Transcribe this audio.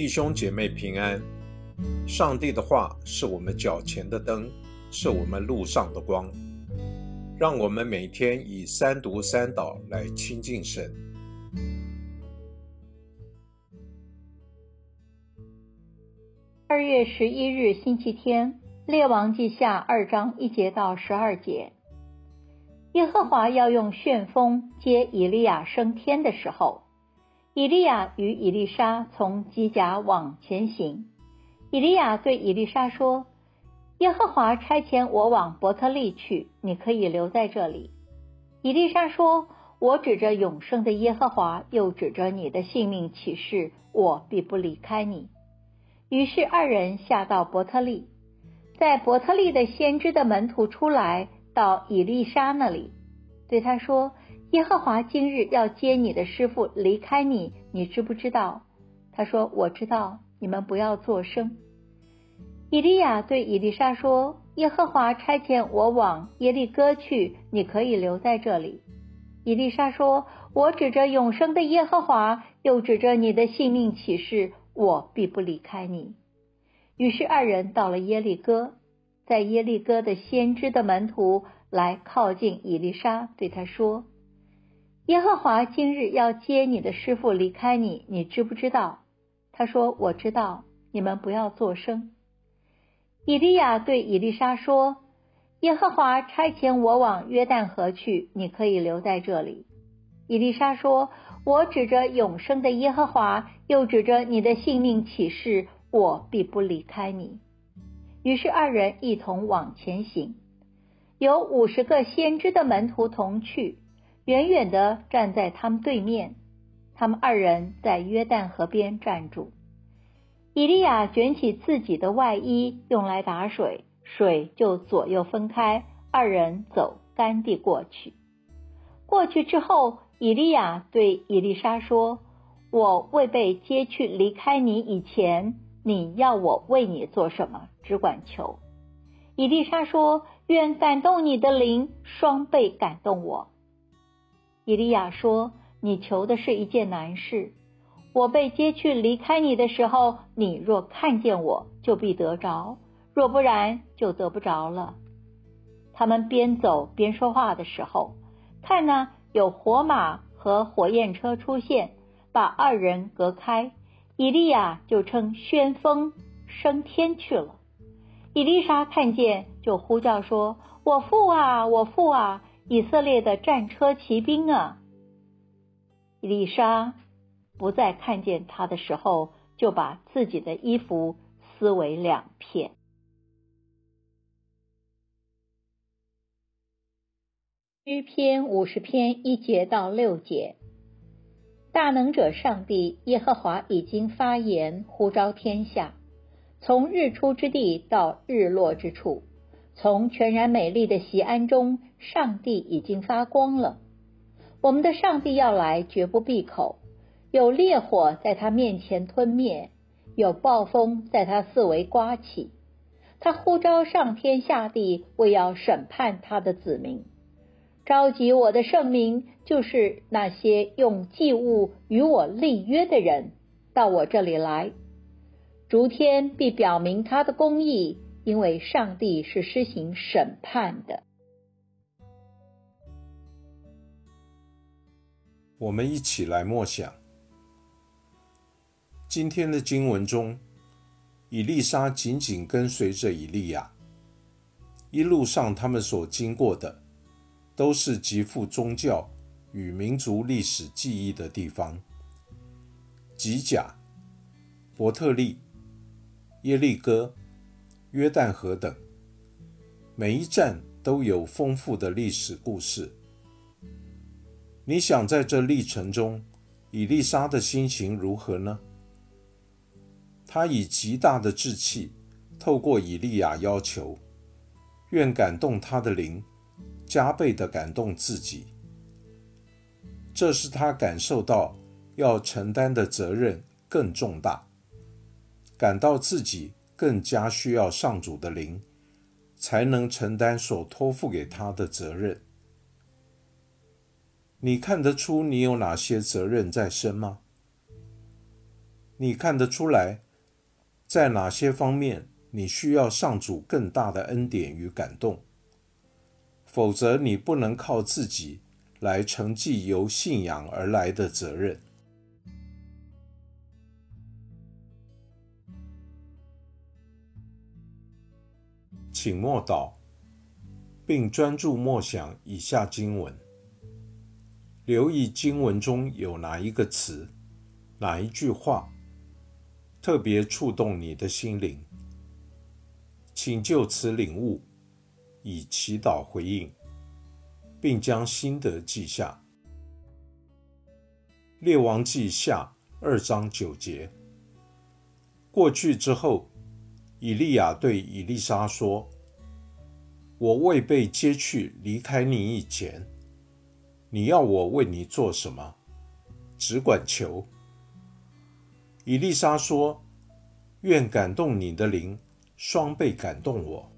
弟兄姐妹平安。上帝的话是我们脚前的灯，是我们路上的光。让我们每天以三读三祷来亲近神。二月十一日星期天，列王记下二章一节到十二节。耶和华要用旋风接以利亚升天的时候。以利亚与以利沙从基甲往前行。以利亚对以利沙说：“耶和华差遣我往伯特利去，你可以留在这里。”以利沙说：“我指着永生的耶和华，又指着你的性命起誓，我必不离开你。”于是二人下到伯特利，在伯特利的先知的门徒出来，到以利沙那里，对他说。耶和华今日要接你的师傅离开你，你知不知道？他说：“我知道。”你们不要作声。以利亚对以利沙说：“耶和华差遣我往耶利哥去，你可以留在这里。”以利沙说：“我指着永生的耶和华，又指着你的性命起誓，我必不离开你。”于是二人到了耶利哥，在耶利哥的先知的门徒来靠近以利沙，对他说。耶和华今日要接你的师傅离开你，你知不知道？他说：“我知道。”你们不要作声。以利亚对以利沙说：“耶和华差遣我往约旦河去，你可以留在这里。”以利沙说：“我指着永生的耶和华，又指着你的性命起誓，我必不离开你。”于是二人一同往前行，有五十个先知的门徒同去。远远的站在他们对面，他们二人在约旦河边站住。以利亚卷起自己的外衣，用来打水，水就左右分开，二人走干地过去。过去之后，以利亚对以利沙说：“我未被接去离开你以前，你要我为你做什么？只管求。”以利沙说：“愿感动你的灵双倍感动我。”以利亚说：“你求的是一件难事。我被接去离开你的时候，你若看见我，就必得着；若不然，就得不着了。”他们边走边说话的时候，看呢，有火马和火焰车出现，把二人隔开。以利亚就乘旋风升天去了。以丽莎看见，就呼叫说：“我父啊，我父啊！”以色列的战车骑兵啊！丽莎不再看见他的时候，就把自己的衣服撕为两片。诗篇五十篇一节到六节，大能者上帝耶和华已经发言，呼召天下，从日出之地到日落之处。从全然美丽的西安中，上帝已经发光了。我们的上帝要来，绝不闭口。有烈火在他面前吞灭，有暴风在他四围刮起。他呼召上天下地，为要审判他的子民，召集我的圣名，就是那些用祭物与我立约的人，到我这里来。逐天必表明他的公义。因为上帝是施行审判的。我们一起来默想今天的经文中，以丽莎紧紧跟随着以利亚，一路上他们所经过的都是极富宗教与民族历史记忆的地方：吉甲、伯特利、耶利哥。约旦河等，每一站都有丰富的历史故事。你想在这历程中，以丽莎的心情如何呢？他以极大的志气，透过以利亚要求，愿感动他的灵，加倍的感动自己。这是他感受到要承担的责任更重大，感到自己。更加需要上主的灵，才能承担所托付给他的责任。你看得出你有哪些责任在身吗？你看得出来，在哪些方面你需要上主更大的恩典与感动？否则，你不能靠自己来承继由信仰而来的责任。请默祷，并专注默想以下经文，留意经文中有哪一个词、哪一句话。特别触动你的心灵，请就此领悟，以祈祷回应，并将心得记下。列王记下二章九节。过去之后，以利亚对以利莎说：“我未被接去离开你以前，你要我为你做什么？只管求。”以丽莎说：“愿感动你的灵，双倍感动我。”